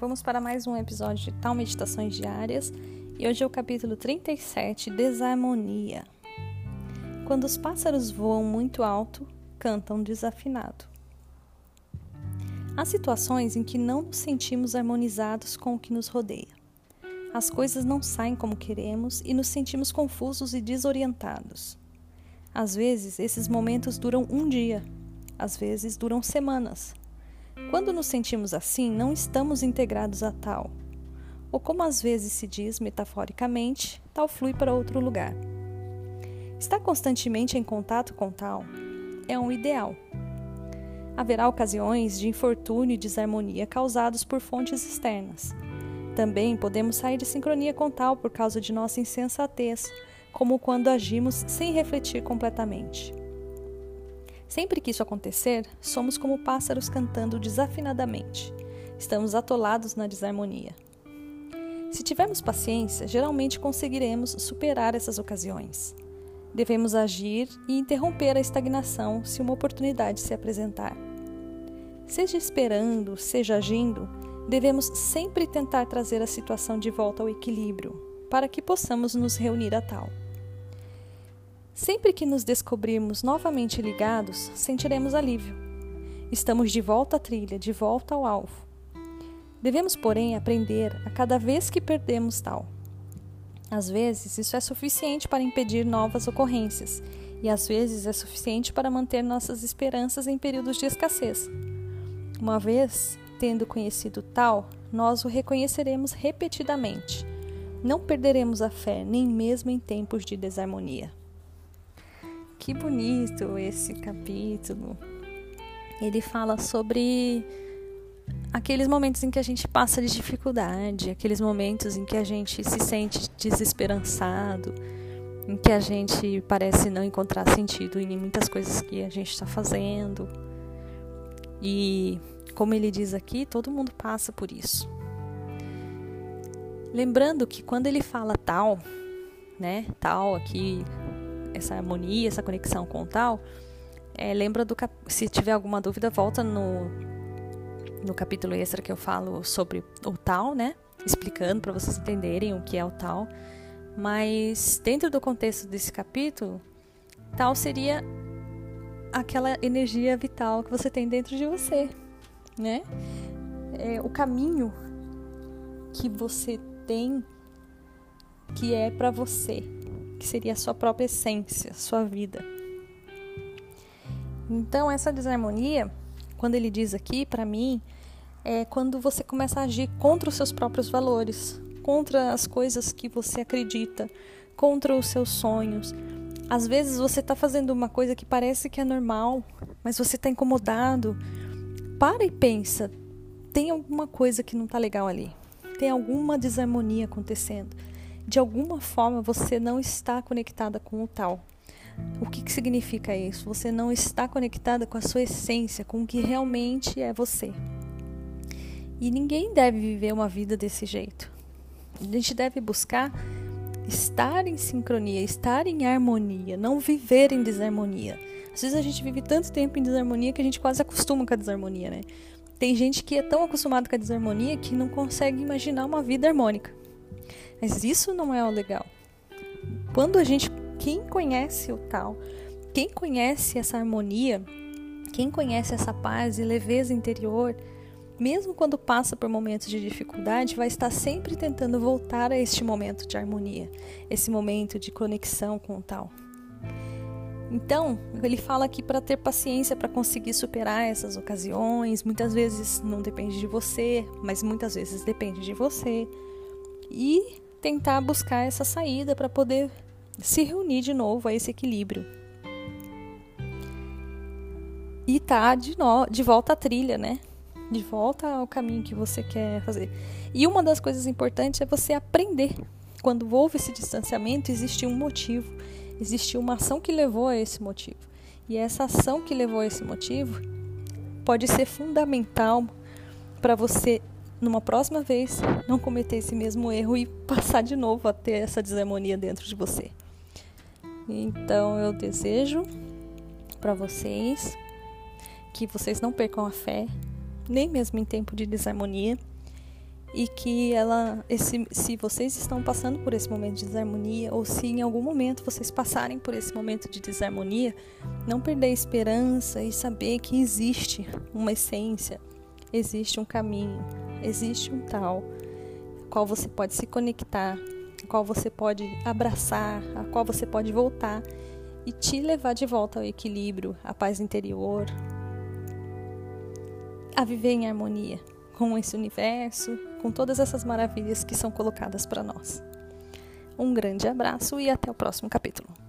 vamos para mais um episódio de Tal Meditações Diárias e hoje é o capítulo 37, Desarmonia. Quando os pássaros voam muito alto, cantam desafinado. Há situações em que não nos sentimos harmonizados com o que nos rodeia. As coisas não saem como queremos e nos sentimos confusos e desorientados. Às vezes, esses momentos duram um dia, às vezes duram semanas quando nos sentimos assim, não estamos integrados a tal. Ou como às vezes se diz metaforicamente, tal flui para outro lugar. Estar constantemente em contato com tal é um ideal. Haverá ocasiões de infortúnio e desarmonia causados por fontes externas. Também podemos sair de sincronia com tal por causa de nossa insensatez, como quando agimos sem refletir completamente. Sempre que isso acontecer, somos como pássaros cantando desafinadamente. Estamos atolados na desarmonia. Se tivermos paciência, geralmente conseguiremos superar essas ocasiões. Devemos agir e interromper a estagnação se uma oportunidade se apresentar. Seja esperando, seja agindo, devemos sempre tentar trazer a situação de volta ao equilíbrio, para que possamos nos reunir a tal. Sempre que nos descobrirmos novamente ligados, sentiremos alívio. Estamos de volta à trilha, de volta ao alvo. Devemos, porém, aprender a cada vez que perdemos tal. Às vezes, isso é suficiente para impedir novas ocorrências, e às vezes é suficiente para manter nossas esperanças em períodos de escassez. Uma vez tendo conhecido tal, nós o reconheceremos repetidamente. Não perderemos a fé, nem mesmo em tempos de desarmonia. Que bonito esse capítulo. Ele fala sobre aqueles momentos em que a gente passa de dificuldade, aqueles momentos em que a gente se sente desesperançado, em que a gente parece não encontrar sentido em muitas coisas que a gente está fazendo. E, como ele diz aqui, todo mundo passa por isso. Lembrando que quando ele fala tal, né, tal aqui essa harmonia, essa conexão com o tal, é, lembra do cap... se tiver alguma dúvida, volta no, no capítulo extra que eu falo sobre o tal, né? Explicando para vocês entenderem o que é o tal. Mas dentro do contexto desse capítulo, tal seria aquela energia vital que você tem dentro de você, né? É, o caminho que você tem que é para você, que seria a sua própria essência, sua vida. Então, essa desarmonia, quando ele diz aqui, para mim, é quando você começa a agir contra os seus próprios valores, contra as coisas que você acredita, contra os seus sonhos. Às vezes você está fazendo uma coisa que parece que é normal, mas você está incomodado. Para e pensa: tem alguma coisa que não está legal ali? Tem alguma desarmonia acontecendo? De alguma forma você não está conectada com o tal. O que, que significa isso? Você não está conectada com a sua essência, com o que realmente é você. E ninguém deve viver uma vida desse jeito. A gente deve buscar estar em sincronia, estar em harmonia, não viver em desarmonia. Às vezes a gente vive tanto tempo em desarmonia que a gente quase acostuma com a desarmonia, né? Tem gente que é tão acostumado com a desarmonia que não consegue imaginar uma vida harmônica. Mas isso não é o legal. Quando a gente, quem conhece o tal, quem conhece essa harmonia, quem conhece essa paz e leveza interior, mesmo quando passa por momentos de dificuldade, vai estar sempre tentando voltar a este momento de harmonia, esse momento de conexão com o tal. Então, ele fala aqui para ter paciência para conseguir superar essas ocasiões. Muitas vezes não depende de você, mas muitas vezes depende de você. E tentar buscar essa saída para poder se reunir de novo a esse equilíbrio. E tá de, no, de volta à trilha, né? De volta ao caminho que você quer fazer. E uma das coisas importantes é você aprender. Quando houve esse distanciamento, existiu um motivo, existiu uma ação que levou a esse motivo. E essa ação que levou a esse motivo pode ser fundamental para você numa próxima vez, não cometer esse mesmo erro e passar de novo a ter essa desarmonia dentro de você. Então eu desejo para vocês que vocês não percam a fé, nem mesmo em tempo de desarmonia, e que ela, esse, se vocês estão passando por esse momento de desarmonia ou se em algum momento vocês passarem por esse momento de desarmonia, não perder a esperança e saber que existe uma essência, existe um caminho, existe um tal, qual você pode se conectar, qual você pode abraçar, a qual você pode voltar e te levar de volta ao equilíbrio, à paz interior, a viver em harmonia com esse universo, com todas essas maravilhas que são colocadas para nós. Um grande abraço e até o próximo capítulo.